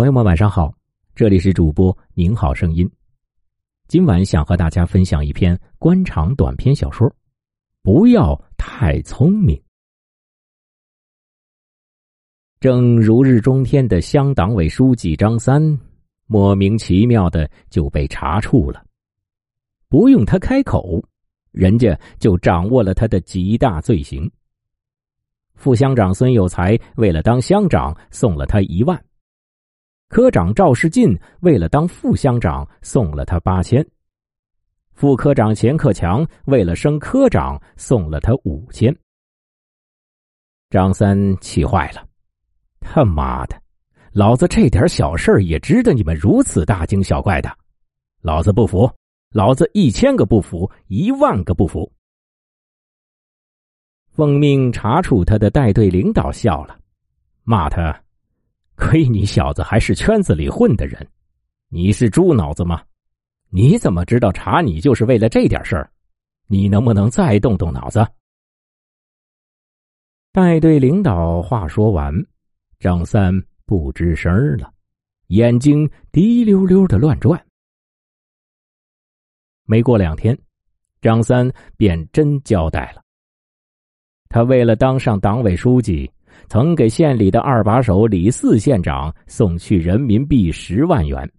朋友们，晚上好，这里是主播您好声音。今晚想和大家分享一篇官场短篇小说，不要太聪明。正如日中天的乡党委书记张三，莫名其妙的就被查处了，不用他开口，人家就掌握了他的极大罪行。副乡长孙有才为了当乡长，送了他一万。科长赵世进为了当副乡长送了他八千，副科长钱克强为了升科长送了他五千。张三气坏了，他妈的，老子这点小事也值得你们如此大惊小怪的？老子不服，老子一千个不服，一万个不服！奉命查处他的带队领导笑了，骂他。亏你小子还是圈子里混的人，你是猪脑子吗？你怎么知道查你就是为了这点事儿？你能不能再动动脑子？带队领导话说完，张三不吱声了，眼睛滴溜溜的乱转。没过两天，张三便真交代了。他为了当上党委书记。曾给县里的二把手李四县长送去人民币十万元。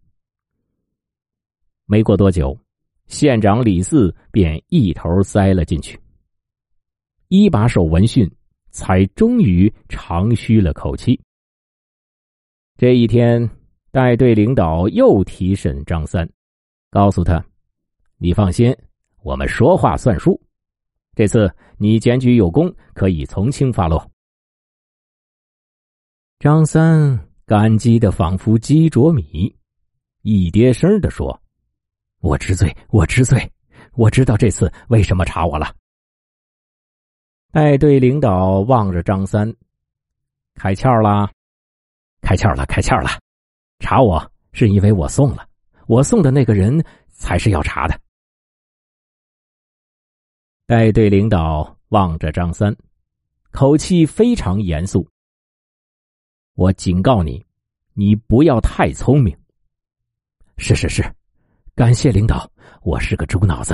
没过多久，县长李四便一头塞了进去。一把手闻讯，才终于长吁了口气。这一天，带队领导又提审张三，告诉他：“你放心，我们说话算数。这次你检举有功，可以从轻发落。”张三感激的仿佛鸡啄米，一跌声的说：“我知罪，我知罪，我知道这次为什么查我了。”带队领导望着张三，开窍了，开窍了，开窍了！查我是因为我送了，我送的那个人才是要查的。带队领导望着张三，口气非常严肃。我警告你，你不要太聪明。是是是，感谢领导，我是个猪脑子。